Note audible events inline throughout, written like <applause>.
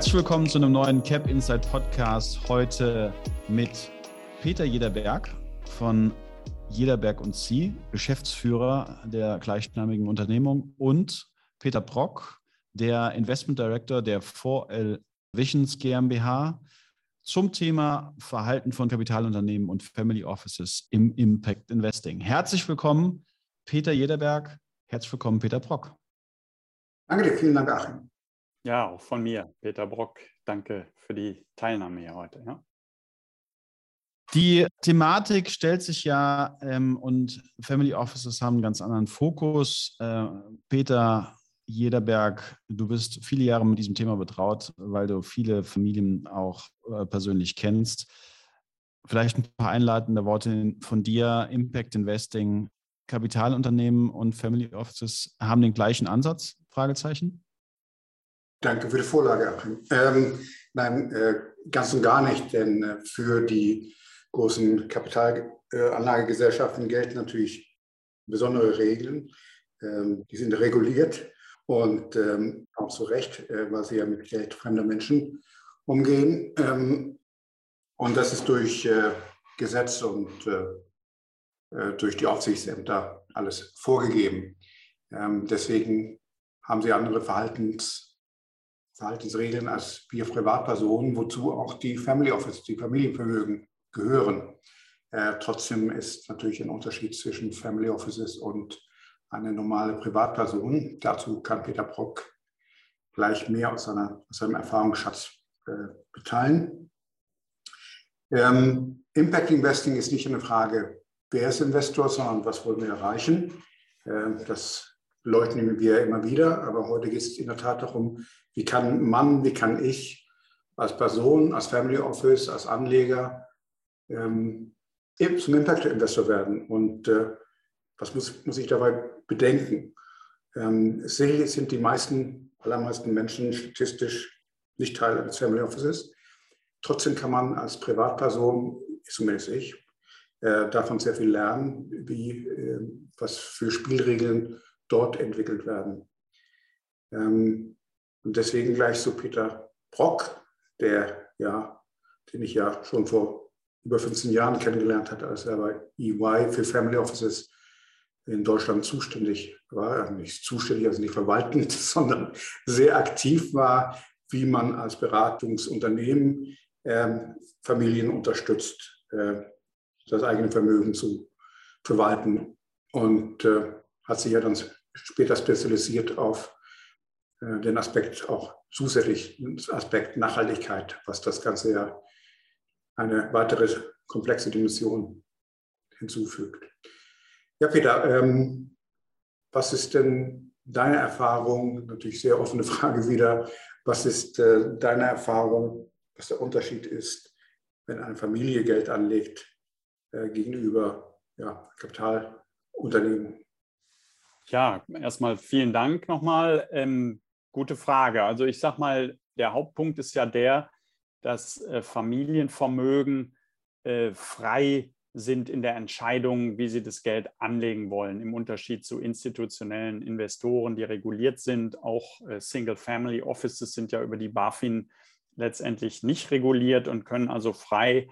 Herzlich willkommen zu einem neuen Cap Inside Podcast. Heute mit Peter Jederberg von Jederberg und Sie, Geschäftsführer der gleichnamigen Unternehmung, und Peter Brock, der Investment Director der 4L Visions GmbH zum Thema Verhalten von Kapitalunternehmen und Family Offices im Impact Investing. Herzlich willkommen, Peter Jederberg. Herzlich willkommen, Peter Brock. Danke dir, vielen Dank, Achim. Ja, auch von mir, Peter Brock. Danke für die Teilnahme hier heute. Ja. Die Thematik stellt sich ja ähm, und Family Offices haben einen ganz anderen Fokus. Äh, Peter Jederberg, du bist viele Jahre mit diesem Thema betraut, weil du viele Familien auch äh, persönlich kennst. Vielleicht ein paar einleitende Worte von dir. Impact Investing, Kapitalunternehmen und Family Offices haben den gleichen Ansatz? Fragezeichen. Danke für die Vorlage. Ähm, nein, äh, ganz und gar nicht, denn äh, für die großen Kapitalanlagegesellschaften gelten natürlich besondere Regeln. Ähm, die sind reguliert und ähm, auch zu Recht, äh, weil sie ja mit Geld fremder Menschen umgehen. Ähm, und das ist durch äh, Gesetz und äh, äh durch die Aufsichtsämter alles vorgegeben. Ähm, deswegen haben sie andere Verhaltens, Verhaltensregeln als wir Privatpersonen, wozu auch die Family Office, die Familienvermögen gehören. Äh, trotzdem ist natürlich ein Unterschied zwischen Family Offices und eine normale Privatperson. Dazu kann Peter Brock gleich mehr aus, seiner, aus seinem Erfahrungsschatz äh, beteilen. Ähm, Impact Investing ist nicht eine Frage, wer ist Investor, sondern was wollen wir erreichen. Äh, das leugnen wir immer wieder, aber heute geht es in der Tat darum, wie kann man, wie kann ich als Person, als Family Office, als Anleger ähm, zum Impact Investor werden. Und äh, was muss, muss ich dabei bedenken? Ähm, sicherlich sind die meisten, allermeisten Menschen statistisch nicht Teil eines Family Offices. Trotzdem kann man als Privatperson, zumindest ich, äh, davon sehr viel lernen, wie, äh, was für Spielregeln dort entwickelt werden. Ähm, und deswegen gleich so Peter Brock, der ja, den ich ja schon vor über 15 Jahren kennengelernt hatte, als er bei EY für Family Offices in Deutschland zuständig war, nicht zuständig, also nicht verwaltend, <laughs> sondern sehr aktiv war, wie man als Beratungsunternehmen ähm, Familien unterstützt, äh, das eigene Vermögen zu verwalten. Und äh, hat sich ja dann später spezialisiert auf äh, den Aspekt auch zusätzlich, Aspekt Nachhaltigkeit, was das Ganze ja eine weitere komplexe Dimension hinzufügt. Ja, Peter, ähm, was ist denn deine Erfahrung? Natürlich sehr offene Frage wieder. Was ist äh, deine Erfahrung, was der Unterschied ist, wenn eine Familie Geld anlegt äh, gegenüber ja, Kapitalunternehmen? Ja, erstmal vielen Dank nochmal. Ähm, gute Frage. Also ich sage mal, der Hauptpunkt ist ja der, dass äh, Familienvermögen äh, frei sind in der Entscheidung, wie sie das Geld anlegen wollen, im Unterschied zu institutionellen Investoren, die reguliert sind. Auch äh, Single-Family Offices sind ja über die BaFin letztendlich nicht reguliert und können also frei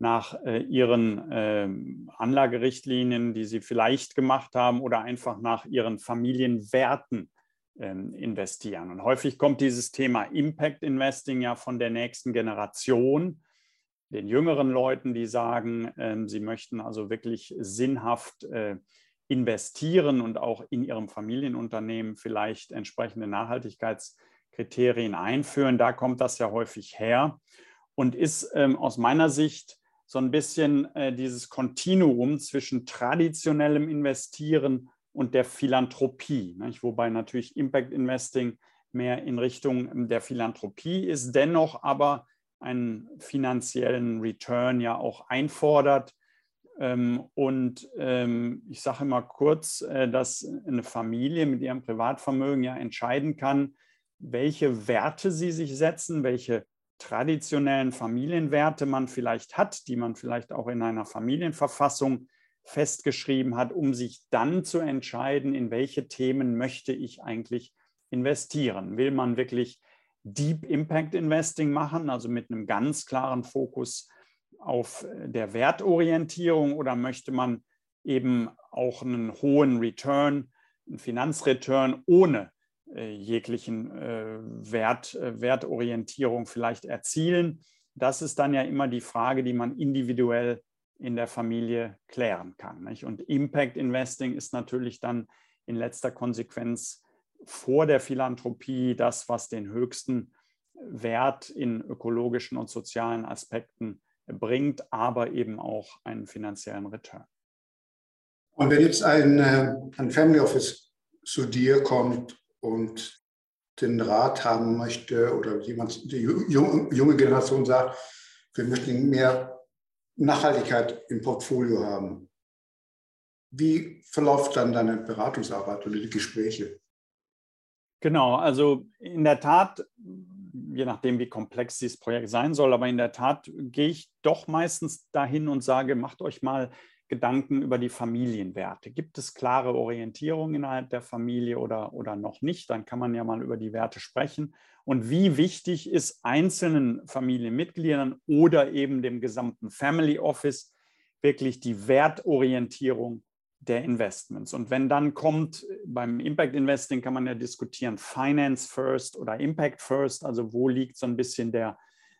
nach äh, ihren äh, Anlagerichtlinien, die sie vielleicht gemacht haben, oder einfach nach ihren Familienwerten ähm, investieren. Und häufig kommt dieses Thema Impact Investing ja von der nächsten Generation den jüngeren Leuten, die sagen, ähm, sie möchten also wirklich sinnhaft äh, investieren und auch in ihrem Familienunternehmen vielleicht entsprechende Nachhaltigkeitskriterien einführen. Da kommt das ja häufig her und ist ähm, aus meiner Sicht so ein bisschen äh, dieses Kontinuum zwischen traditionellem Investieren und der Philanthropie, nicht? wobei natürlich Impact Investing mehr in Richtung der Philanthropie ist, dennoch aber einen finanziellen Return ja auch einfordert. Ähm, und ähm, ich sage immer kurz, äh, dass eine Familie mit ihrem Privatvermögen ja entscheiden kann, welche Werte sie sich setzen, welche traditionellen Familienwerte man vielleicht hat, die man vielleicht auch in einer Familienverfassung festgeschrieben hat, um sich dann zu entscheiden, in welche Themen möchte ich eigentlich investieren. Will man wirklich Deep Impact Investing machen, also mit einem ganz klaren Fokus auf äh, der Wertorientierung oder möchte man eben auch einen hohen Return, einen Finanzreturn ohne jeglichen äh, Wert, äh, Wertorientierung vielleicht erzielen? Das ist dann ja immer die Frage, die man individuell in der Familie klären kann. Nicht? Und Impact Investing ist natürlich dann in letzter Konsequenz vor der Philanthropie das, was den höchsten Wert in ökologischen und sozialen Aspekten bringt, aber eben auch einen finanziellen Return. Und wenn jetzt ein, äh, ein Family Office zu dir kommt und den Rat haben möchte oder jemand, die junge Generation sagt, wir möchten mehr Nachhaltigkeit im Portfolio haben. Wie verläuft dann deine Beratungsarbeit oder die Gespräche? Genau, also in der Tat, je nachdem, wie komplex dieses Projekt sein soll, aber in der Tat gehe ich doch meistens dahin und sage, macht euch mal Gedanken über die Familienwerte. Gibt es klare Orientierung innerhalb der Familie oder, oder noch nicht? Dann kann man ja mal über die Werte sprechen. Und wie wichtig ist einzelnen Familienmitgliedern oder eben dem gesamten Family Office wirklich die Wertorientierung der Investments. Und wenn dann kommt, beim Impact Investing kann man ja diskutieren, Finance First oder Impact First, also wo liegt so ein bisschen der,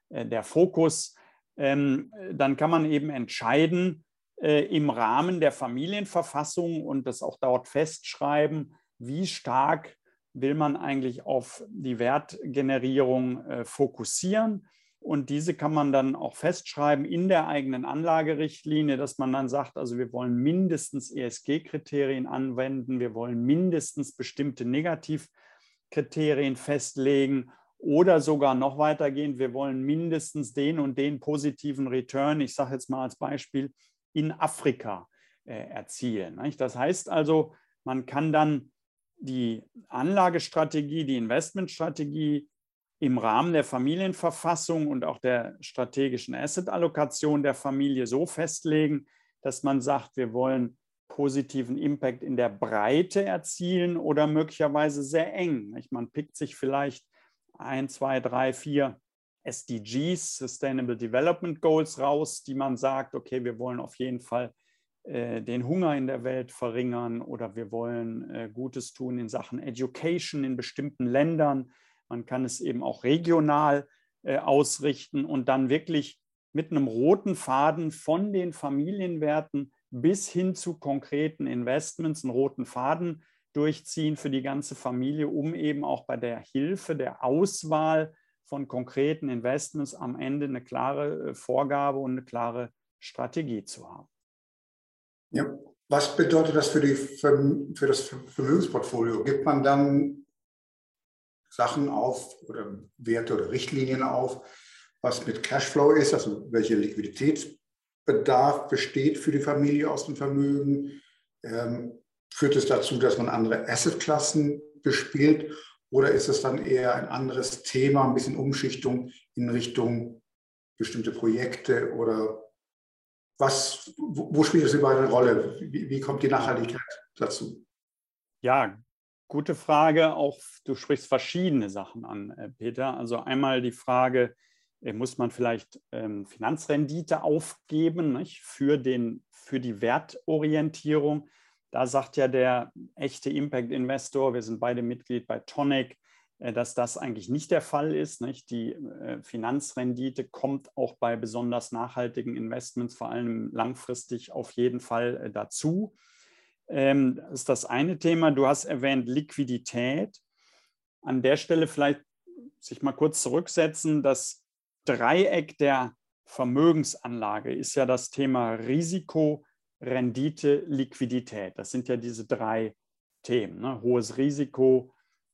äh, der Fokus, ähm, dann kann man eben entscheiden äh, im Rahmen der Familienverfassung und das auch dort festschreiben, wie stark will man eigentlich auf die Wertgenerierung äh, fokussieren. Und diese kann man dann auch festschreiben in der eigenen Anlagerichtlinie, dass man dann sagt, also wir wollen mindestens ESG-Kriterien anwenden, wir wollen mindestens bestimmte Negativkriterien festlegen oder sogar noch weitergehend, wir wollen mindestens den und den positiven Return, ich sage jetzt mal als Beispiel, in Afrika äh, erzielen. Nicht? Das heißt also, man kann dann die Anlagestrategie, die Investmentstrategie im Rahmen der Familienverfassung und auch der strategischen Assetallokation der Familie so festlegen, dass man sagt, wir wollen positiven Impact in der Breite erzielen oder möglicherweise sehr eng. Man pickt sich vielleicht ein, zwei, drei, vier SDGs, Sustainable Development Goals raus, die man sagt, okay, wir wollen auf jeden Fall äh, den Hunger in der Welt verringern oder wir wollen äh, Gutes tun in Sachen Education in bestimmten Ländern. Man kann es eben auch regional äh, ausrichten und dann wirklich mit einem roten Faden von den Familienwerten bis hin zu konkreten Investments einen roten Faden durchziehen für die ganze Familie, um eben auch bei der Hilfe, der Auswahl von konkreten Investments am Ende eine klare äh, Vorgabe und eine klare Strategie zu haben. Ja. Was bedeutet das für, die, für das Vermögensportfolio? Gibt man dann Sachen auf oder Werte oder Richtlinien auf, was mit Cashflow ist, also welcher Liquiditätsbedarf besteht für die Familie aus dem Vermögen. Ähm, führt es dazu, dass man andere Assetklassen bespielt oder ist es dann eher ein anderes Thema, ein bisschen Umschichtung in Richtung bestimmte Projekte oder was, wo, spielt es überall eine Rolle? Wie, wie kommt die Nachhaltigkeit dazu? Ja, Gute Frage. Auch du sprichst verschiedene Sachen an, äh, Peter. Also einmal die Frage, äh, muss man vielleicht ähm, Finanzrendite aufgeben nicht? Für, den, für die Wertorientierung? Da sagt ja der echte Impact-Investor, wir sind beide Mitglied bei Tonic, äh, dass das eigentlich nicht der Fall ist. Nicht? Die Finanzrendite kommt auch bei besonders nachhaltigen Investments, vor allem langfristig, auf jeden Fall dazu. Ähm, das ist das eine Thema. Du hast erwähnt Liquidität. An der Stelle vielleicht sich mal kurz zurücksetzen. Das Dreieck der Vermögensanlage ist ja das Thema Risiko, Rendite, Liquidität. Das sind ja diese drei Themen. Ne? Hohes Risiko,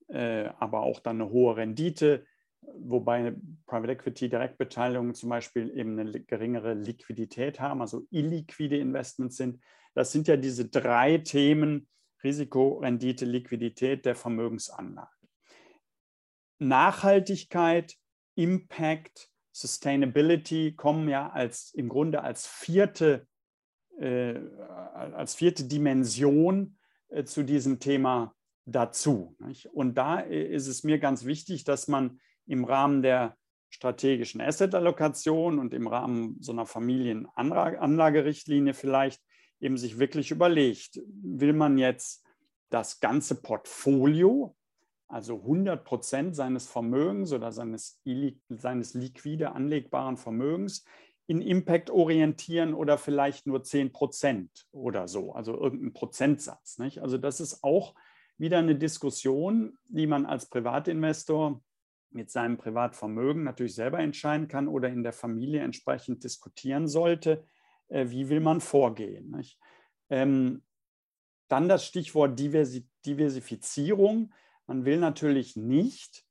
äh, aber auch dann eine hohe Rendite, wobei Private Equity Direktbeteiligungen zum Beispiel eben eine geringere Liquidität haben, also illiquide Investments sind. Das sind ja diese drei Themen Risiko, Rendite, Liquidität der Vermögensanlage. Nachhaltigkeit, Impact, Sustainability kommen ja als im Grunde als vierte, äh, als vierte Dimension äh, zu diesem Thema dazu. Nicht? Und da ist es mir ganz wichtig, dass man im Rahmen der strategischen Asset-Allokation und im Rahmen so einer Familienanlagerichtlinie vielleicht eben sich wirklich überlegt, will man jetzt das ganze Portfolio, also 100 Prozent seines Vermögens oder seines, seines liquide anlegbaren Vermögens in Impact orientieren oder vielleicht nur 10 Prozent oder so, also irgendein Prozentsatz. Nicht? Also das ist auch wieder eine Diskussion, die man als Privatinvestor mit seinem Privatvermögen natürlich selber entscheiden kann oder in der Familie entsprechend diskutieren sollte, äh, wie will man vorgehen. Ähm, dann das Stichwort Diversifizierung. Man will natürlich nicht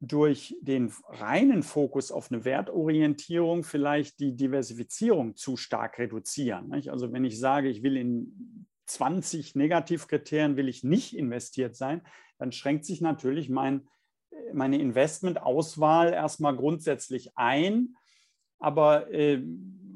durch den reinen Fokus auf eine Wertorientierung vielleicht die Diversifizierung zu stark reduzieren. Also wenn ich sage, ich will in 20 Negativkriterien will ich nicht investiert sein, dann schränkt sich natürlich mein, meine Investmentauswahl erstmal grundsätzlich ein. Aber äh,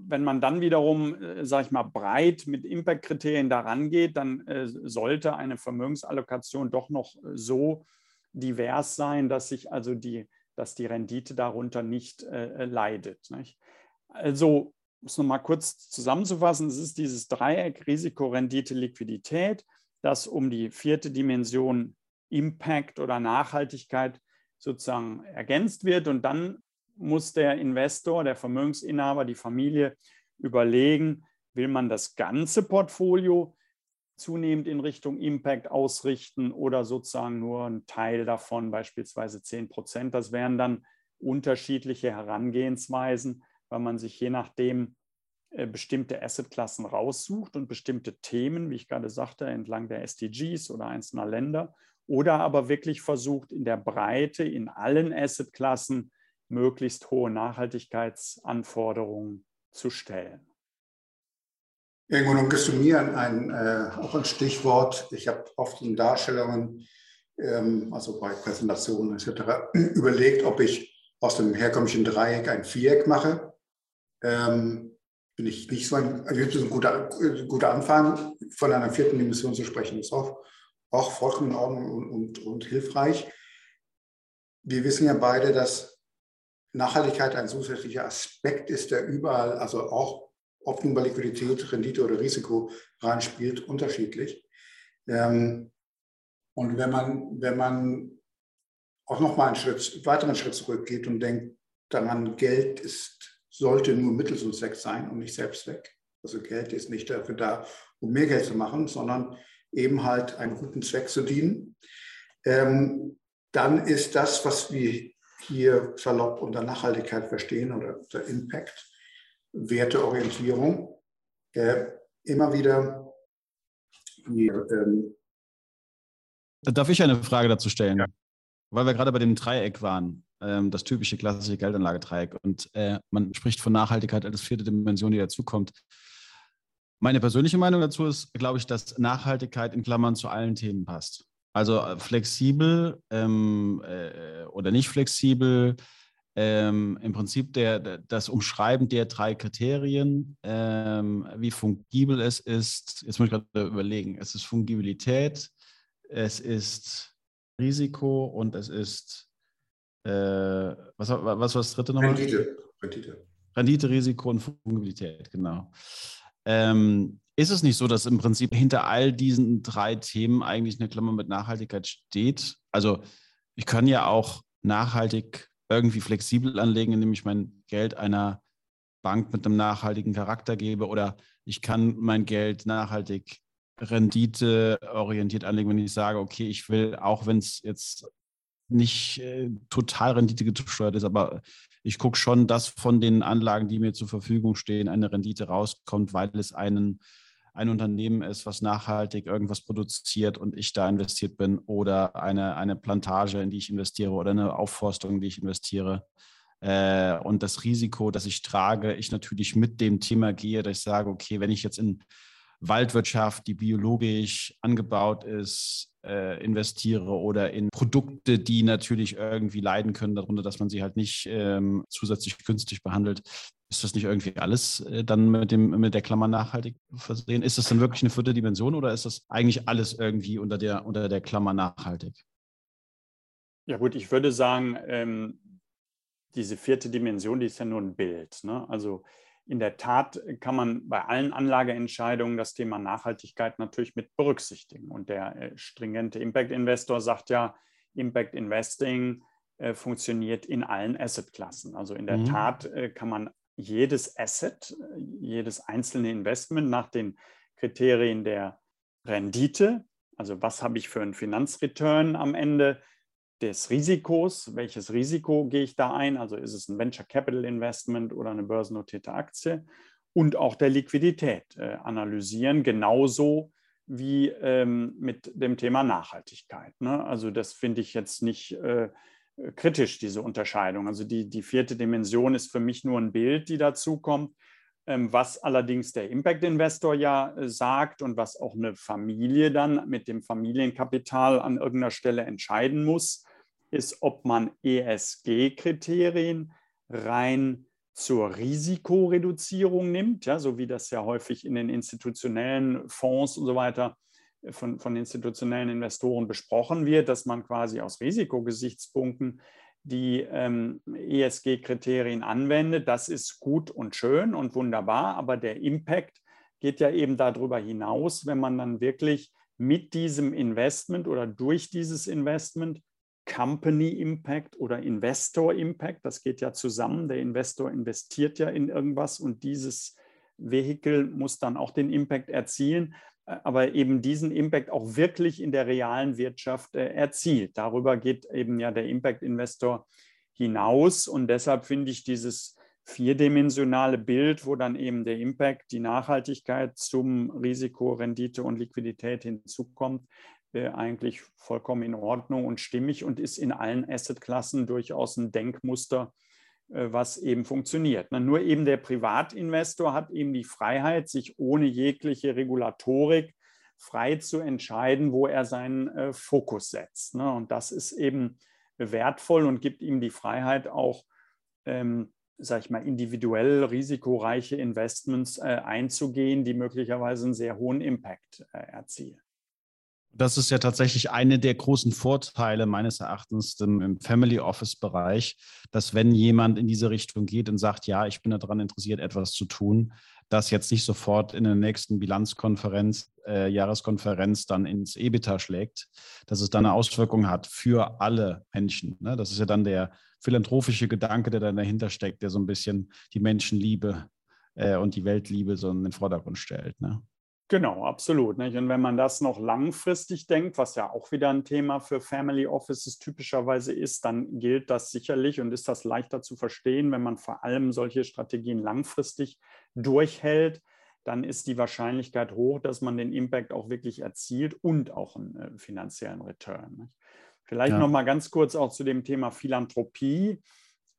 wenn man dann wiederum, äh, sage ich mal, breit mit Impact-Kriterien daran geht, dann äh, sollte eine Vermögensallokation doch noch so divers sein, dass sich also die, dass die Rendite darunter nicht äh, leidet. Nicht? Also um es nochmal kurz zusammenzufassen, es ist dieses Dreieck Risiko, Rendite, Liquidität, das um die vierte Dimension Impact oder Nachhaltigkeit sozusagen ergänzt wird. Und dann muss der Investor, der Vermögensinhaber, die Familie überlegen, will man das ganze Portfolio zunehmend in Richtung Impact ausrichten oder sozusagen nur ein Teil davon, beispielsweise 10 Prozent. Das wären dann unterschiedliche Herangehensweisen weil man sich je nachdem äh, bestimmte Assetklassen raussucht und bestimmte Themen, wie ich gerade sagte, entlang der SDGs oder einzelner Länder, oder aber wirklich versucht, in der Breite, in allen Assetklassen möglichst hohe Nachhaltigkeitsanforderungen zu stellen. Irgendwo gesummieren, ein, äh, auch ein Stichwort. Ich habe oft in Darstellungen, ähm, also bei Präsentationen etc., <clears throat> überlegt, ob ich aus dem herkömmlichen Dreieck ein Viereck mache ähm, bin ich nicht so ein, also ein guter, guter Anfang, von einer vierten Dimension zu sprechen, ist auch, auch vollkommen in Ordnung und, und, und hilfreich. Wir wissen ja beide, dass Nachhaltigkeit ein zusätzlicher Aspekt ist, der überall, also auch ob nun bei Liquidität, Rendite oder Risiko reinspielt, unterschiedlich. Ähm, und wenn man, wenn man auch nochmal einen Schritt, weiteren Schritt zurückgeht und denkt daran, Geld ist sollte nur Mittel zum Zweck sein und nicht Selbstzweck. Also Geld ist nicht dafür da, um mehr Geld zu machen, sondern eben halt einen guten Zweck zu dienen. Ähm, dann ist das, was wir hier salopp unter Nachhaltigkeit verstehen oder unter Impact, Werteorientierung, äh, immer wieder die, ähm Darf ich eine Frage dazu stellen? Ja. Weil wir gerade bei dem Dreieck waren ähm, das typische klassische Geldanlagedreieck. Und äh, man spricht von Nachhaltigkeit als vierte Dimension, die dazukommt. Meine persönliche Meinung dazu ist, glaube ich, dass Nachhaltigkeit in Klammern zu allen Themen passt. Also äh, flexibel ähm, äh, oder nicht flexibel, ähm, im Prinzip der, das Umschreiben der drei Kriterien, ähm, wie fungibel es ist. Jetzt muss ich gerade überlegen. Es ist Fungibilität, es ist Risiko und es ist äh, was, was war das dritte nochmal? Rendite. Rendite. Rendite, Risiko und Fungibilität, genau. Ähm, ist es nicht so, dass im Prinzip hinter all diesen drei Themen eigentlich eine Klammer mit Nachhaltigkeit steht? Also ich kann ja auch nachhaltig irgendwie flexibel anlegen, indem ich mein Geld einer Bank mit einem nachhaltigen Charakter gebe oder ich kann mein Geld nachhaltig renditeorientiert anlegen, wenn ich sage, okay, ich will, auch wenn es jetzt nicht äh, total Rendite gesteuert ist, aber ich gucke schon, dass von den Anlagen, die mir zur Verfügung stehen, eine Rendite rauskommt, weil es einen, ein Unternehmen ist, was nachhaltig irgendwas produziert und ich da investiert bin oder eine, eine Plantage, in die ich investiere oder eine Aufforstung, in die ich investiere. Äh, und das Risiko, das ich trage, ich natürlich mit dem Thema gehe, dass ich sage, okay, wenn ich jetzt in Waldwirtschaft, die biologisch angebaut ist, äh, investiere oder in Produkte, die natürlich irgendwie leiden können darunter, dass man sie halt nicht ähm, zusätzlich günstig behandelt. Ist das nicht irgendwie alles äh, dann mit, dem, mit der Klammer nachhaltig versehen? Ist das dann wirklich eine vierte Dimension oder ist das eigentlich alles irgendwie unter der, unter der Klammer nachhaltig? Ja gut, ich würde sagen, ähm, diese vierte Dimension, die ist ja nur ein Bild. Ne? Also in der Tat kann man bei allen Anlageentscheidungen das Thema Nachhaltigkeit natürlich mit berücksichtigen. Und der äh, stringente Impact Investor sagt ja, Impact Investing äh, funktioniert in allen Assetklassen. Also in der mhm. Tat äh, kann man jedes Asset, äh, jedes einzelne Investment nach den Kriterien der Rendite, also was habe ich für einen Finanzreturn am Ende, des Risikos, welches Risiko gehe ich da ein, also ist es ein Venture Capital Investment oder eine börsennotierte Aktie und auch der Liquidität äh, analysieren, genauso wie ähm, mit dem Thema Nachhaltigkeit. Ne? Also das finde ich jetzt nicht äh, kritisch, diese Unterscheidung. Also die, die vierte Dimension ist für mich nur ein Bild, die dazu kommt. Ähm, was allerdings der Impact Investor ja äh, sagt und was auch eine Familie dann mit dem Familienkapital an irgendeiner Stelle entscheiden muss, ist, ob man ESG-Kriterien rein zur Risikoreduzierung nimmt, ja, so wie das ja häufig in den institutionellen Fonds und so weiter äh, von, von institutionellen Investoren besprochen wird, dass man quasi aus Risikogesichtspunkten die ähm, ESG-Kriterien anwendet. Das ist gut und schön und wunderbar, aber der Impact geht ja eben darüber hinaus, wenn man dann wirklich mit diesem Investment oder durch dieses Investment Company Impact oder Investor Impact, das geht ja zusammen. Der Investor investiert ja in irgendwas und dieses Vehikel muss dann auch den Impact erzielen, aber eben diesen Impact auch wirklich in der realen Wirtschaft äh, erzielt. Darüber geht eben ja der Impact Investor hinaus und deshalb finde ich dieses vierdimensionale Bild, wo dann eben der Impact, die Nachhaltigkeit zum Risiko, Rendite und Liquidität hinzukommt, äh, eigentlich vollkommen in Ordnung und stimmig und ist in allen Assetklassen durchaus ein Denkmuster, äh, was eben funktioniert. Nur eben der Privatinvestor hat eben die Freiheit, sich ohne jegliche Regulatorik frei zu entscheiden, wo er seinen äh, Fokus setzt. Ne? Und das ist eben wertvoll und gibt ihm die Freiheit auch, ähm, sag ich mal, individuell risikoreiche Investments einzugehen, die möglicherweise einen sehr hohen Impact erzielen das ist ja tatsächlich eine der großen Vorteile meines Erachtens im, Family Office Bereich, dass wenn jemand in diese Richtung geht und sagt, ja, ich bin daran interessiert, etwas zu tun, das jetzt nicht sofort in der nächsten Bilanzkonferenz, äh, Jahreskonferenz dann ins EBITDA schlägt, dass es dann eine Auswirkung hat für alle Menschen. Ne? Das ist ja dann der philanthropische Gedanke, der dann dahinter steckt, der so ein bisschen die Menschenliebe äh, und die Weltliebe so in den Vordergrund stellt. Ne? Genau, absolut. Nicht? Und wenn man das noch langfristig denkt, was ja auch wieder ein Thema für Family Offices typischerweise ist, dann gilt das sicherlich und ist das leichter zu verstehen, wenn man vor allem solche Strategien langfristig durchhält, dann ist die Wahrscheinlichkeit hoch, dass man den Impact auch wirklich erzielt und auch einen äh, finanziellen Return. Nicht? Vielleicht ja. noch mal ganz kurz auch zu dem Thema Philanthropie.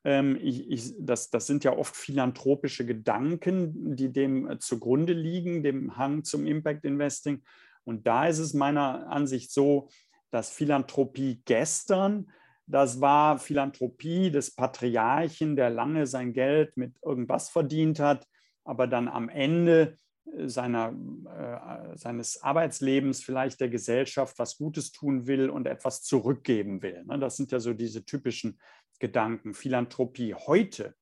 Ähm, ich, ich, das, das, sind ja oft philanthropische Gedanken, die dem äh, zugrunde liegen, dem Hang zum Impact Investing. Und da ist es meiner Ansicht so, dass Philanthropie gestern, das war Philanthropie des Patriarchen, der lange sein Geld mit irgendwas verdient hat, aber dann am Ende äh, seiner, äh, seines Arbeitslebens vielleicht der Gesellschaft was Gutes tun will und etwas zurückgeben will. Ne? Das sind ja so diese typischen Gedanken. Philanthropie heute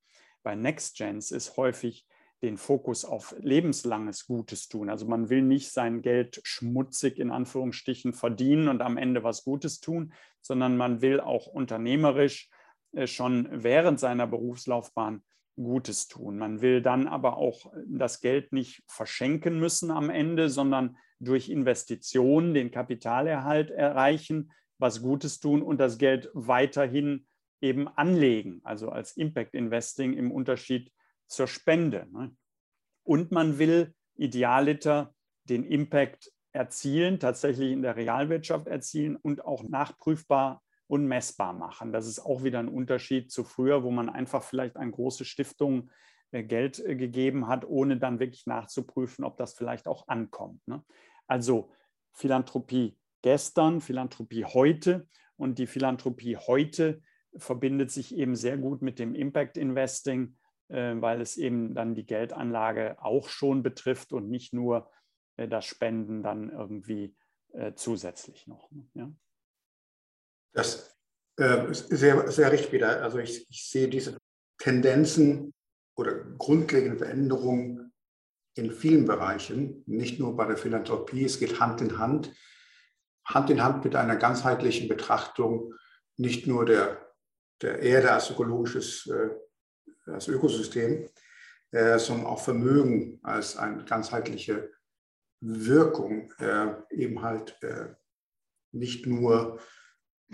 bei NextGens ist häufig den Fokus auf lebenslanges Gutes tun. Also man will nicht sein Geld schmutzig in Anführungsstrichen verdienen und am Ende was Gutes tun, sondern man will auch unternehmerisch äh, schon während seiner Berufslaufbahn Gutes tun. Man will dann aber auch das Geld nicht verschenken müssen am Ende, sondern durch Investitionen den Kapitalerhalt erreichen, was Gutes tun und das Geld weiterhin eben anlegen, also als Impact Investing im Unterschied zur Spende. Ne? Und man will idealiter den Impact erzielen, tatsächlich in der Realwirtschaft erzielen und auch nachprüfbar und messbar machen. Das ist auch wieder ein Unterschied zu früher, wo man einfach vielleicht an große Stiftungen äh, Geld äh, gegeben hat, ohne dann wirklich nachzuprüfen, ob das vielleicht auch ankommt. Ne? Also Philanthropie gestern, Philanthropie heute und die Philanthropie heute verbindet sich eben sehr gut mit dem Impact Investing, äh, weil es eben dann die Geldanlage auch schon betrifft und nicht nur äh, das Spenden dann irgendwie äh, zusätzlich noch. Ne? Ja? Das Äh, sehr, sehr richtig, Peter. Also ich, ich sehe diese Tendenzen oder grundlegende Veränderungen in vielen Bereichen, nicht nur bei der Philanthropie. Es geht Hand in Hand, Hand in Hand mit einer ganzheitlichen Betrachtung nicht nur der, der Erde als ökologisches äh, als Ökosystem, äh, sondern auch Vermögen als eine ganzheitliche Wirkung, äh, eben halt nicht nur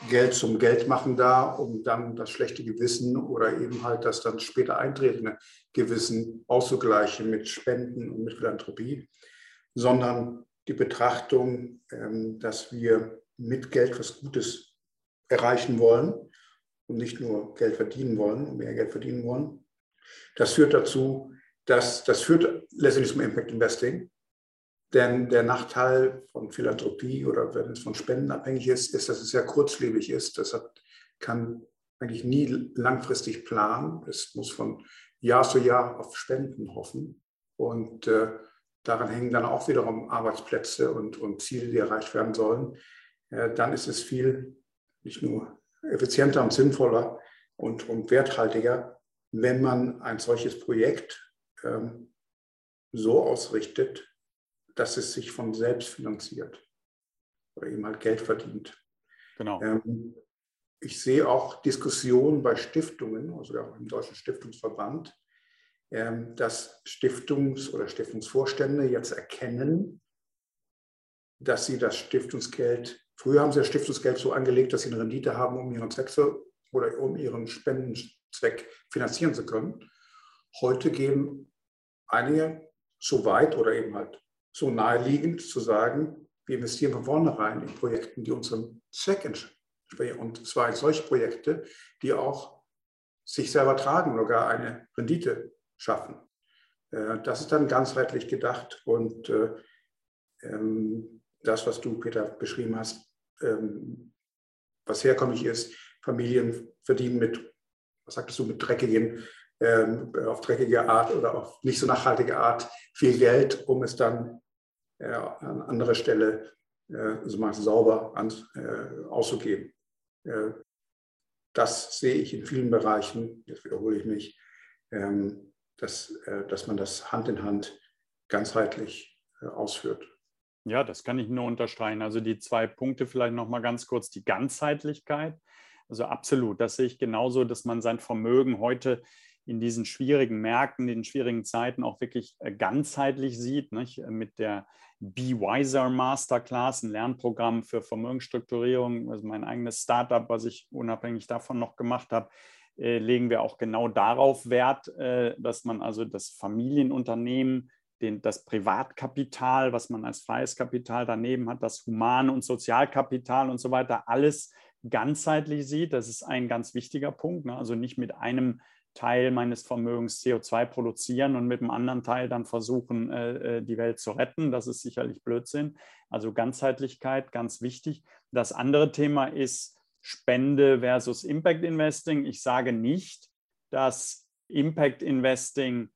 Geld zum Geld machen da, um dann das schlechte Gewissen oder eben halt das dann später eintretende Gewissen auszugleichen mit Spenden und mit Philanthropie, sondern die Betrachtung, ähm, dass wir mit Geld was Gutes erreichen wollen und nicht nur Geld verdienen wollen und mehr Geld verdienen wollen. Das führt dazu, dass das führt letztendlich zum Impact Investing. Denn der Nachteil von Philanthropie oder wenn es von Spenden abhängig ist, ist, dass es sehr kurzlebig ist. Das hat, kann eigentlich nie langfristig planen. Es muss von Jahr zu Jahr auf Spenden hoffen. Und äh, daran hängen dann auch wiederum Arbeitsplätze und, und Ziele, die erreicht werden sollen. Äh, dann ist es viel nicht nur effizienter und sinnvoller und, und werthaltiger, wenn man ein solches Projekt ähm, so ausrichtet, dass es sich von selbst finanziert oder eben halt Geld verdient. Genau. Ähm, ich sehe auch Diskussionen bei Stiftungen, also auch im Deutschen Stiftungsverband, ähm, dass Stiftungs- oder Stiftungsvorstände jetzt erkennen, dass sie das Stiftungsgeld, früher haben sie das Stiftungsgeld so angelegt, dass sie eine Rendite haben, um ihren Zweck zu, oder um ihren Spendenzweck finanzieren zu können. Heute gehen einige so weit oder eben halt so naheliegend zu sagen, wir investieren von vornherein in Projekten, die unserem Zweck entsprechen. Und zwar in solche Projekte, die auch sich selber tragen oder gar eine Rendite schaffen. Äh, das ist dann ganzheitlich gedacht und äh, ähm, das, was du, Peter, beschrieben hast, ähm, was herkömmlich ist, Familien verdienen mit, was sagtest du, mit dreckigen, ähm, auf dreckige Art oder auf nicht so nachhaltige Art viel Geld, um es dann äh, an anderer Stelle so mal sauber an, auszugeben. das sehe ich in vielen Bereichen, jetzt wiederhole ich mich, dass, äh, dass man das Hand in Hand ganzheitlich äh, ausführt. Ja, das kann ich nur unterstreichen. Also die zwei Punkte vielleicht noch mal ganz kurz. Die Ganzheitlichkeit. Also absolut, das sehe ich genauso, dass man sein Vermögen heute in diesen schwierigen Märkten, in den schwierigen Zeiten auch wirklich äh, ganzheitlich sieht. Nicht? Mit der Be Wiser Masterclass, ein Lernprogramm für Vermögensstrukturierung, also mein eigenes Startup, was ich unabhängig davon noch gemacht habe, äh, legen wir auch genau darauf Wert, äh, dass man also das Familienunternehmen, den, das Privatkapital, was man als freies Kapital daneben hat, das Human- und Sozialkapital und so weiter, alles ganzheitlich sieht. Das ist ein ganz wichtiger Punkt. Ne? Also nicht mit einem Teil meines Vermögens CO2 produzieren und mit dem anderen Teil dann versuchen, äh, die Welt zu retten. Das ist sicherlich Blödsinn. Also Ganzheitlichkeit, ganz wichtig. Das andere Thema ist, Spende versus Impact Investing. Ich sage nicht, dass Impact Investing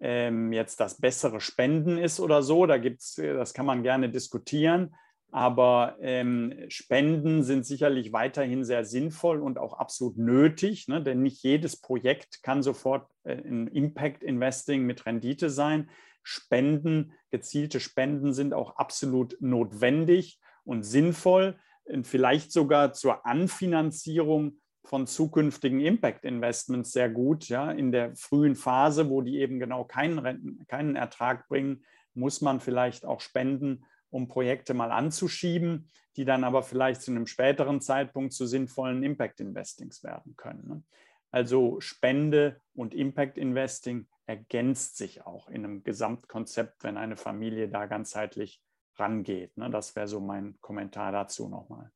ähm, jetzt das bessere Spenden ist oder so. Da gibt's, das kann man gerne diskutieren. Aber ähm, Spenden sind sicherlich weiterhin sehr sinnvoll und auch absolut nötig, ne? denn nicht jedes Projekt kann sofort äh, ein Impact Investing mit Rendite sein. Spenden, gezielte Spenden sind auch absolut notwendig und sinnvoll vielleicht sogar zur Anfinanzierung von zukünftigen Impact-Investments sehr gut. Ja, in der frühen Phase, wo die eben genau keinen, Renten, keinen Ertrag bringen, muss man vielleicht auch spenden, um Projekte mal anzuschieben, die dann aber vielleicht zu einem späteren Zeitpunkt zu sinnvollen Impact-Investings werden können. Ne? Also Spende und Impact-Investing ergänzt sich auch in einem Gesamtkonzept, wenn eine Familie da ganzheitlich rangeht. Ne? Das wäre so mein Kommentar dazu nochmal.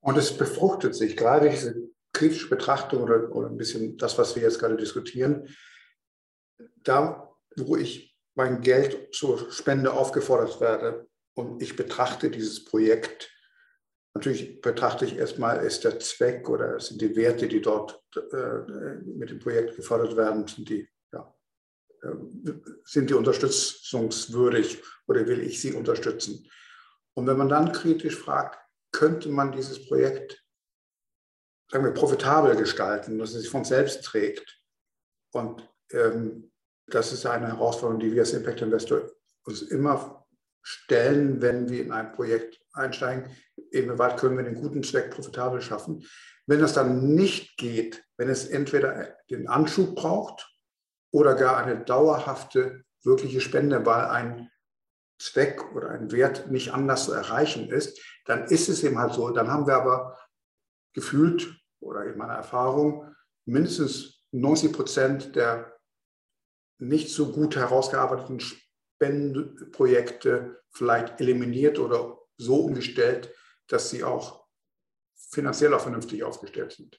Und es befruchtet sich, gerade diese kritische Betrachtung oder, oder ein bisschen das, was wir jetzt gerade diskutieren, da, wo ich mein Geld zur Spende aufgefordert werde und ich betrachte dieses Projekt, natürlich betrachte ich erstmal, ist der Zweck oder sind die Werte, die dort äh, mit dem Projekt gefordert werden, sind die sind die unterstützungswürdig oder will ich sie unterstützen? Und wenn man dann kritisch fragt, könnte man dieses Projekt sagen wir, profitabel gestalten, dass es sich von selbst trägt. Und ähm, das ist eine Herausforderung, die wir als Impact Investor uns immer stellen, wenn wir in ein Projekt einsteigen. Inwieweit können wir den guten Zweck profitabel schaffen? Wenn das dann nicht geht, wenn es entweder den Anschub braucht oder gar eine dauerhafte, wirkliche Spende, weil ein Zweck oder ein Wert nicht anders zu erreichen ist, dann ist es eben halt so. Dann haben wir aber gefühlt oder in meiner Erfahrung mindestens 90 Prozent der nicht so gut herausgearbeiteten Spendenprojekte vielleicht eliminiert oder so umgestellt, dass sie auch finanziell auch vernünftig aufgestellt sind.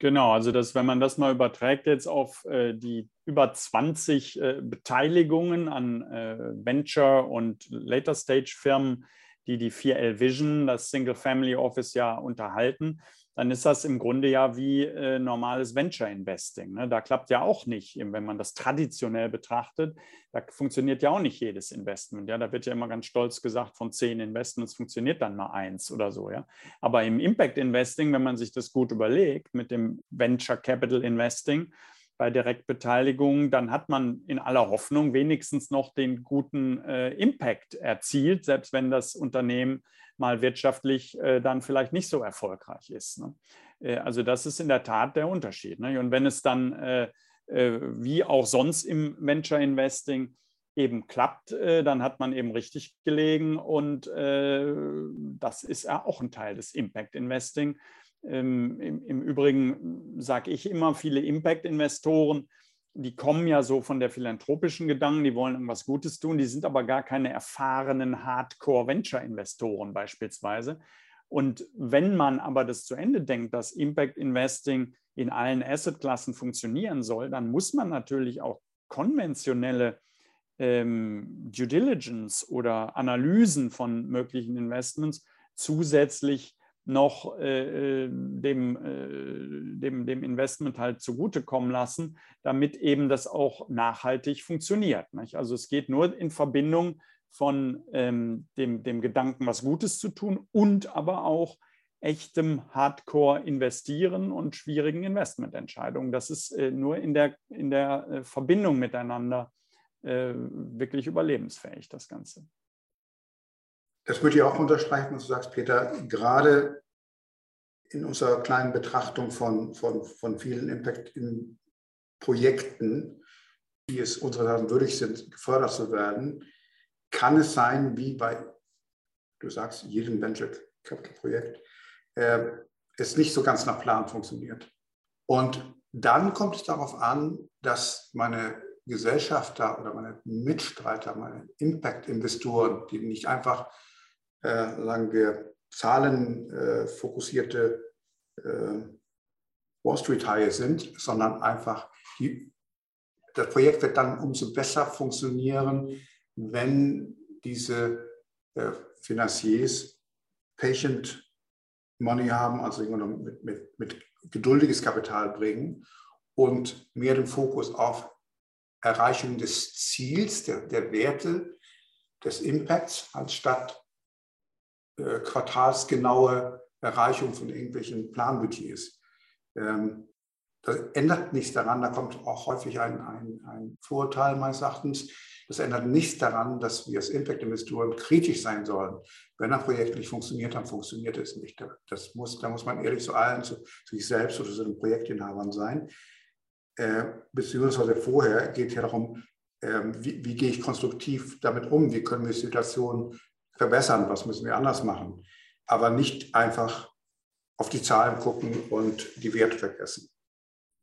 Genau, also das, wenn man das mal überträgt jetzt auf äh, die über 20 äh, Beteiligungen an äh, Venture- und Later-Stage-Firmen, die die 4L Vision, das Single Family Office ja unterhalten, dann ist das im Grunde ja wie äh, normales Venture Investing. Ne? Da klappt ja auch nicht, wenn man das traditionell betrachtet, da funktioniert ja auch nicht jedes Investment. Ja? Da wird ja immer ganz stolz gesagt, von zehn Investments funktioniert dann mal eins oder so. Ja? Aber im Impact Investing, wenn man sich das gut überlegt, mit dem Venture Capital Investing, bei Direktbeteiligung, dann hat man in aller Hoffnung wenigstens noch den guten äh, Impact erzielt, selbst wenn das Unternehmen mal wirtschaftlich äh, dann vielleicht nicht so erfolgreich ist. Ne? Äh, also das ist in der Tat der Unterschied. Ne? Und wenn es dann äh, äh, wie auch sonst im Venture Investing eben klappt, äh, dann hat man eben richtig gelegen und das ist ja auch ein Teil des Impact Investing. Ähm, im, Im Übrigen sage ich immer, viele Impact-Investoren die kommen ja so von der philanthropischen Gedanken, die wollen irgendwas Gutes tun, die sind aber gar keine erfahrenen Hardcore-Venture-Investoren beispielsweise. Und wenn man aber das zu Ende denkt, dass Impact Investing in allen Assetklassen funktionieren soll, dann muss man natürlich auch konventionelle ähm, Due Diligence oder Analysen von möglichen Investments zusätzlich noch äh, äh, dem, äh, dem, dem Investment halt zugutekommen lassen, damit eben das auch nachhaltig funktioniert. Nicht? Also es geht nur in Verbindung von ähm, dem, dem Gedanken, was Gutes zu tun und aber auch echtem Hardcore investieren und schwierigen Investmententscheidungen. Das ist äh, nur in der, in der äh, Verbindung miteinander äh, wirklich überlebensfähig, das Ganze. Das würde ich auch unterstreichen, was du sagst, Peter. Gerade in unserer kleinen Betrachtung von, von, von vielen Impact-Projekten, die es unserer würdig sind, gefördert zu werden, kann es sein, wie bei, du sagst, jedem Venture Capital Projekt, äh, es nicht so ganz nach Plan funktioniert. Und dann kommt es darauf an, dass meine Gesellschafter oder meine Mitstreiter, meine Impact-Investoren, die nicht einfach sagen wir, zahlenfokussierte äh, Wall Street Haie sind, sondern einfach die, das Projekt wird dann umso besser funktionieren, wenn diese äh, Financiers Patient Money haben, also mit, mit, mit geduldiges Kapital bringen und mehr den Fokus auf Erreichung des Ziels, der, der Werte, des Impacts, anstatt äh, quartalsgenaue Erreichung von irgendwelchen Planbudgets. Ähm, das ändert nichts daran, da kommt auch häufig ein, ein, ein Vorurteil meines Erachtens. Das ändert nichts daran, dass wir als Impact-Investoren kritisch sein sollen. Wenn ein Projekt nicht funktioniert, dann funktioniert es nicht. Das muss, da muss man ehrlich zu allen, zu, zu sich selbst oder zu den Projektinhabern sein. Äh, beziehungsweise vorher geht es ja darum, äh, wie, wie, gehe ich konstruktiv damit um? Wie können wir die Situation verbessern, was müssen wir anders machen. Aber nicht einfach auf die Zahlen gucken und die Werte vergessen.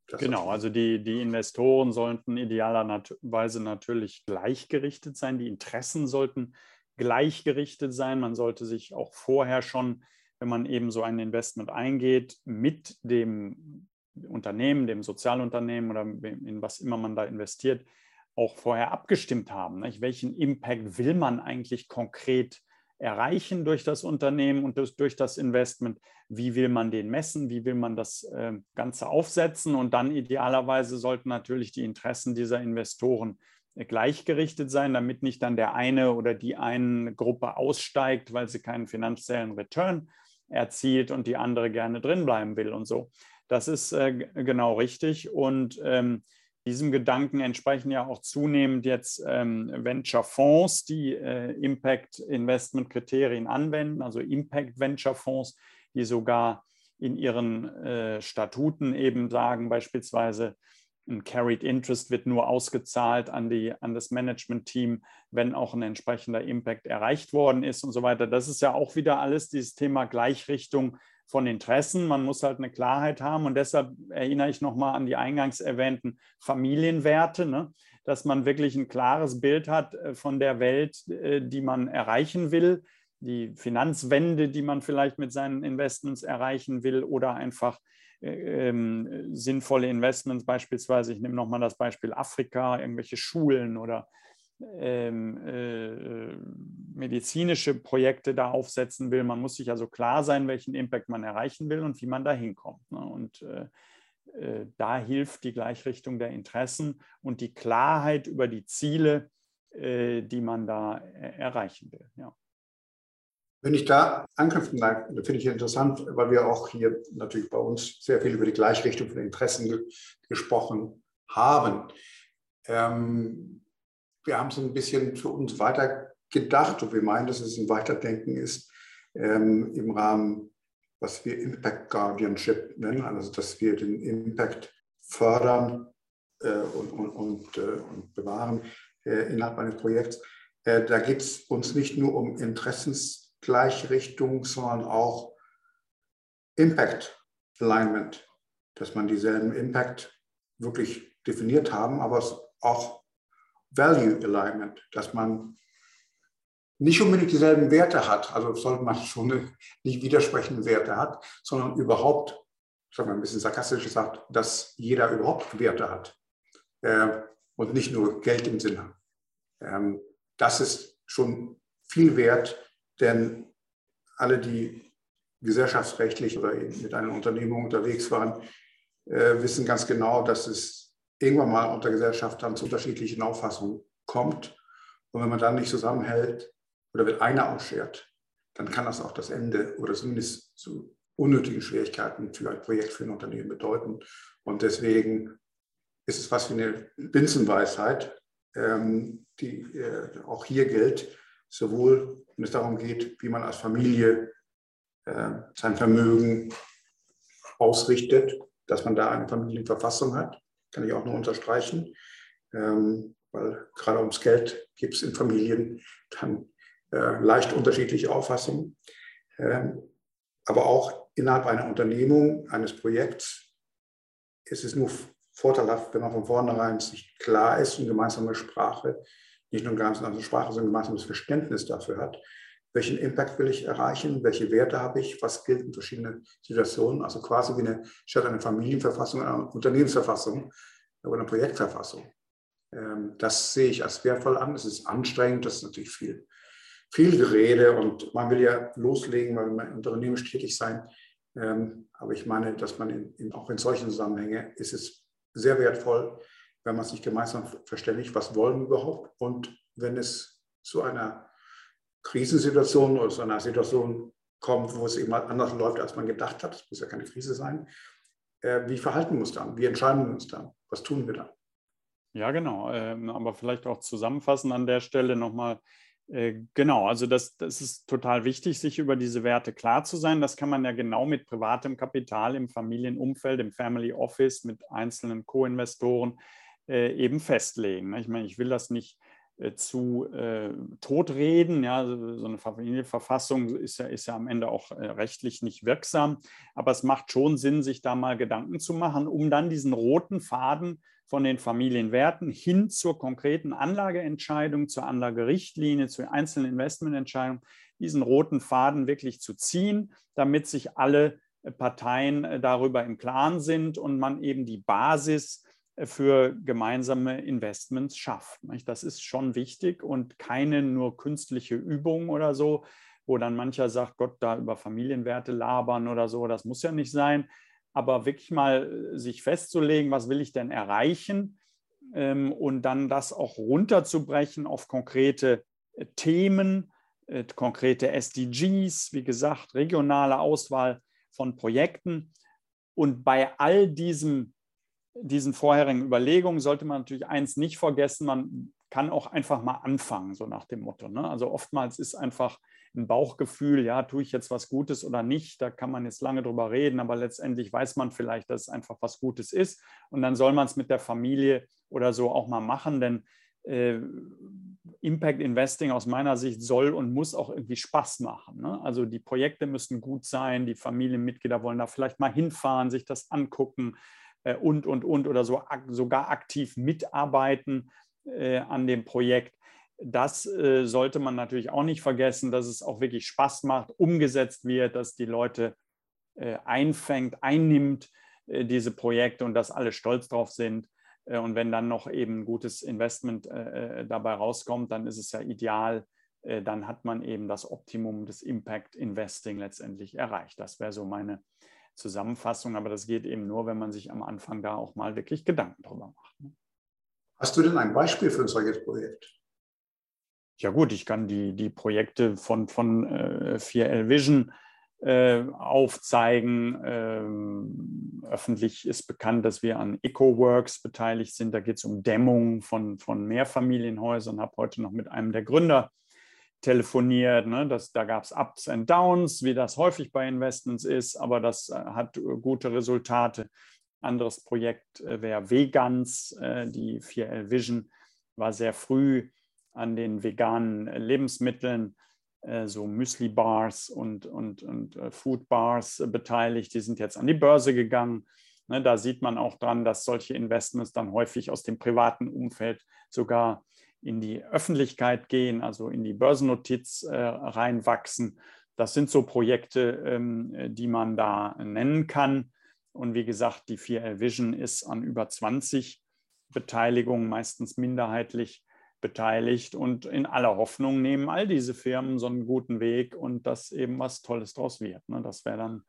Das genau, also die, die Investoren sollten idealerweise natürlich gleichgerichtet sein. Die Interessen sollten gleichgerichtet sein. Man sollte sich auch vorher schon, wenn man eben so ein Investment eingeht, mit dem Unternehmen, dem Sozialunternehmen oder in was immer man da investiert, auch vorher abgestimmt haben. Nicht? Welchen Impact will man eigentlich konkret erreichen durch das Unternehmen und durch das Investment? Wie will man den messen? Wie will man das äh, Ganze aufsetzen? Und dann idealerweise sollten natürlich die Interessen dieser Investoren äh, gleichgerichtet sein, damit nicht dann der eine oder die eine Gruppe aussteigt, weil sie keinen finanziellen Return erzielt und die andere gerne drinbleiben will und so. Das ist äh, genau richtig. Und ähm, diesem Gedanken entsprechen ja auch zunehmend jetzt ähm, Venture-Fonds, die äh, Impact-Investment-Kriterien anwenden, also Impact-Venture-Fonds, die sogar in ihren äh, Statuten eben sagen, beispielsweise, ein Carried Interest wird nur ausgezahlt an, die, an das Management-Team, wenn auch ein entsprechender Impact erreicht worden ist und so weiter. Das ist ja auch wieder alles dieses Thema Gleichrichtung von Interessen. Man muss halt eine Klarheit haben und deshalb erinnere ich nochmal an die eingangs erwähnten Familienwerte, ne? dass man wirklich ein klares Bild hat äh, von der Welt, äh, die man erreichen will, die Finanzwende, die man vielleicht mit seinen Investments erreichen will oder einfach äh, ähm, sinnvolle Investments, beispielsweise, ich nehme nochmal das Beispiel Afrika, irgendwelche Schulen oder ähm, äh, medizinische Projekte da aufsetzen will. Man muss sich also klar sein, welchen Impact man erreichen will und wie man da hinkommt. Ne? Und äh, äh, da hilft die Gleichrichtung der Interessen und die Klarheit über die Ziele, äh, die man da äh, erreichen will. Ja. Wenn ich da anknüpfen darf, finde ich interessant, weil wir auch hier natürlich bei uns sehr viel über die Gleichrichtung von Interessen ge gesprochen haben. Ähm, wir haben es ein bisschen für uns weiter gedacht und wir meinen, dass es ein Weiterdenken ist ähm, im Rahmen, was wir Impact Guardianship nennen, also dass wir den Impact fördern äh, und, und, und, äh, und, bewahren äh, innerhalb eines Projekts. Äh, da geht es uns nicht nur um Interessensgleichrichtung, sondern auch Impact Alignment, dass man dieselben Impact wirklich definiert haben, aber es auch Value Alignment, dass man nicht unbedingt dieselben Werte hat, also sollte man schon nicht widersprechende Werte hat, sondern überhaupt, sagen wir ein bisschen sarkastisch gesagt, dass jeder überhaupt Werte hat äh, und nicht nur Geld im Sinne. Ähm, das ist schon viel wert, denn alle, die gesellschaftsrechtlich oder mit einer Unternehmung unterwegs waren, äh, wissen ganz genau, dass es irgendwann mal unter Gesellschaft dann zu unterschiedlichen Auffassungen kommt. Und wenn man dann nicht zusammenhält oder wenn einer ausschert, dann kann das auch das Ende oder zumindest zu unnötigen Schwierigkeiten für ein Projekt, für ein Unternehmen bedeuten. Und deswegen ist es fast wie eine Binsenweisheit, ähm, die äh, auch hier gilt, sowohl wenn es darum geht, wie man als Familie äh, sein Vermögen ausrichtet, dass man da eine Familienverfassung hat, kann ich auch nur unterstreichen, ähm, weil gerade ums Geld gibt es in Familien dann äh, leicht unterschiedliche Auffassungen. Ähm, aber auch innerhalb einer Unternehmung, eines Projekts ist es nur vorteilhaft, wenn man von vornherein sich klar ist und gemeinsame Sprache, nicht nur eine gemeinsame Sprache, sondern ein gemeinsames Verständnis dafür hat, welchen Impact will ich erreichen, welche Werte habe ich, was gilt in verschiedenen Situationen. Also quasi wie eine, statt einer Familienverfassung, eine Unternehmensverfassung oder eine Projektverfassung. Ähm, das sehe ich als wertvoll an. Es ist anstrengend, das ist natürlich viel, viel Gerede und man will ja loslegen, weil man unternehmerisch tätig sein. Ähm, aber ich meine, dass man in, in, auch in solchen Zusammenhängen ist es sehr wertvoll, wenn man sich gemeinsam verständigt, was wollen wir überhaupt und wenn es zu einer Krisensituation oder zu einer Situation kommt, wo es eben anders läuft, als man gedacht hat, es muss ja keine Krise sein, äh, wie verhalten wir uns dann? Wie entscheiden wir uns dann? Was tun wir dann? Ja, genau. Ähm, aber vielleicht auch zusammenfassen an der Stelle nochmal. Äh, genau, also das, das ist total wichtig, sich über diese Werte klar zu sein. Das kann man ja genau mit privatem Kapital im Familienumfeld, im Family Office, mit einzelnen Co-Investoren äh, eben festlegen. Ich meine, ich will das nicht zu äh, totreden. Ja, so eine Familienverfassung ist ja, ist ja am Ende auch äh, rechtlich nicht wirksam. Aber es macht schon Sinn, sich da mal Gedanken zu machen, um dann diesen roten Faden von den Familienwerten hin zur konkreten Anlageentscheidung, zur Anlagerichtlinie, zu einzelnen Investmententscheidungen, diesen roten Faden wirklich zu ziehen, damit sich alle äh, Parteien äh, darüber im Klaren sind und man eben die Basis für gemeinsame Investments schafft. Das ist schon wichtig und keine nur künstliche Übung oder so, wo dann mancher sagt, Gott, da über Familienwerte labern oder so, das muss ja nicht sein. Aber wirklich mal äh, sich festzulegen, was will ich denn erreichen ähm, und dann das auch runterzubrechen auf konkrete äh, Themen, äh, konkrete SDGs, wie gesagt, regionale Auswahl von Projekten. Und bei all diesem, diesen vorherigen Überlegungen sollte man natürlich eins nicht vergessen, man kann auch einfach mal anfangen, so nach dem Motto. Ne? Also oftmals ist einfach ein Bauchgefühl, ja, tue ich jetzt was Gutes oder nicht, da kann man jetzt lange drüber reden, aber letztendlich weiß man vielleicht, dass es einfach was Gutes ist und dann soll man es mit der Familie oder so auch mal machen, denn äh, Impact Investing aus meiner Sicht soll und muss auch irgendwie Spaß machen. Ne? Also die Projekte müssen gut sein, die Familienmitglieder wollen da vielleicht mal hinfahren, sich das angucken äh, und, und, und oder so, sogar aktiv mitarbeiten äh, an dem Projekt. Das äh, sollte man natürlich auch nicht vergessen, dass es auch wirklich Spaß macht, umgesetzt wird, dass die Leute äh, einfängt, einnimmt, äh, diese Projekte und dass alle stolz drauf sind. Äh, und wenn dann noch eben ein gutes Investment dabei rauskommt, dann ist es ja ideal. Dann hat man eben das Optimum des Impact Investing letztendlich erreicht. Das wäre so meine Zusammenfassung. Aber das geht eben nur, wenn man sich am Anfang da auch mal wirklich Gedanken drüber macht. Ne? Hast du denn ein Beispiel für ein solches Projekt? Ja gut, ich kann die, die Projekte von, von äh, 4L Vision äh, aufzeigen. Ähm, öffentlich ist bekannt, dass wir an EcoWorks beteiligt sind. Da geht es um Dämmung von, von Mehrfamilienhäusern. Ich habe heute noch mit einem der Gründer telefoniert. Ne? Das, da gab es Ups and Downs, wie das häufig bei Investments ist, aber das äh, hat äh, gute Resultate. Anderes Projekt äh, wäre Vegans, die 4L Vision war sehr früh an den veganen Lebensmitteln, so Müsli-Bars und, und, und Food-Bars beteiligt. Die sind jetzt an die Börse gegangen. Ne, da sieht man auch dran, dass solche Investments dann häufig aus dem privaten Umfeld sogar in die Öffentlichkeit gehen, also in die Börsennotiz reinwachsen. Das sind so Projekte, ähm, die man da nennen kann. Und wie gesagt, die 4L Vision ist an über 20 Beteiligungen, meistens minderheitlich beteiligt. Und in aller Hoffnung nehmen all diese Firmen so einen guten Weg und dass eben was Tolles draus wird. Ne? Das wäre dann,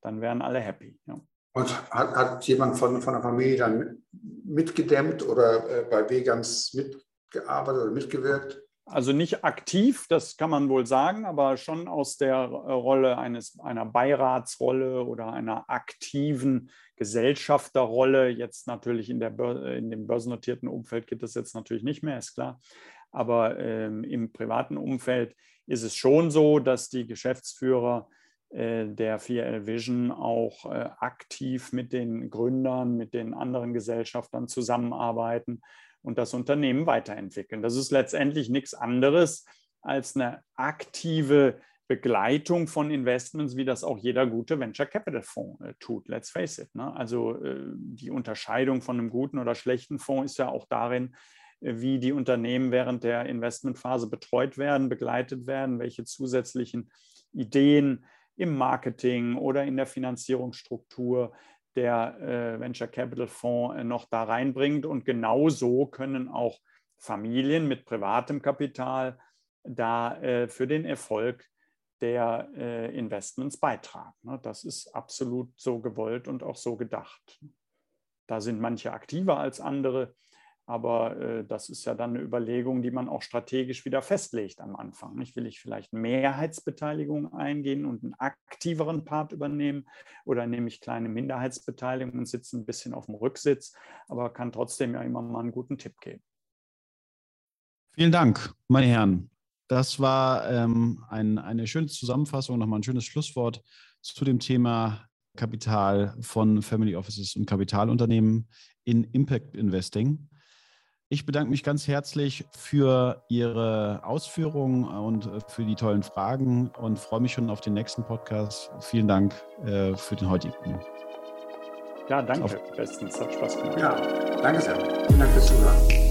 dann wären alle happy. Ja. Und hat, hat jemand von, von der Familie dann mitgedämmt oder äh, bei Vegans mitgearbeitet oder mitgewirkt? Also nicht aktiv, das kann man wohl sagen, aber schon aus der äh, Rolle eines, einer Beiratsrolle oder einer aktiven Gesellschafterrolle. Jetzt natürlich in, der, in dem börsennotierten Umfeld geht das jetzt natürlich nicht mehr, ist klar. Aber ähm, im privaten Umfeld ist es schon so, dass die Geschäftsführer äh, der 4L Vision auch äh, aktiv mit den Gründern, mit den anderen Gesellschaftern zusammenarbeiten und das Unternehmen weiterentwickeln. Das ist letztendlich nichts anderes als eine aktive Begleitung von Investments, wie das auch jeder gute Venture Capital Fonds äh, tut. Let's face it. Ne? Also äh, die Unterscheidung von einem guten oder schlechten Fonds ist ja auch darin, äh, wie die Unternehmen während der Investmentphase betreut werden, begleitet werden, welche zusätzlichen Ideen im Marketing oder in der Finanzierungsstruktur der äh, Venture Capital Fonds äh, noch da reinbringt. Und genauso können auch Familien mit privatem Kapital da äh, für den Erfolg der äh, Investments beitragen. Ne? Das ist absolut so gewollt und auch so gedacht. Da sind manche aktiver als andere. Aber äh, das ist ja dann eine Überlegung, die man auch strategisch wieder festlegt am Anfang. Nicht? Will ich vielleicht Mehrheitsbeteiligung eingehen und einen aktiveren Part übernehmen oder nehme ich kleine Minderheitsbeteiligung und sitze ein bisschen auf dem Rücksitz, aber kann trotzdem ja immer mal einen guten Tipp geben. Vielen Dank, meine Herren. Das war ähm, ein, eine schöne Zusammenfassung, nochmal ein schönes Schlusswort zu dem Thema Kapital von Family Offices und Kapitalunternehmen in Impact Investing. Ich bedanke mich ganz herzlich für Ihre Ausführungen und äh, für die tollen Fragen und freue mich schon auf den nächsten Podcast. Vielen Dank äh, für den heutigen. Ja, danke. Auf Bestens. Hat Spaß gemacht. Ja, danke sehr. Vielen Dank fürs Zuhören.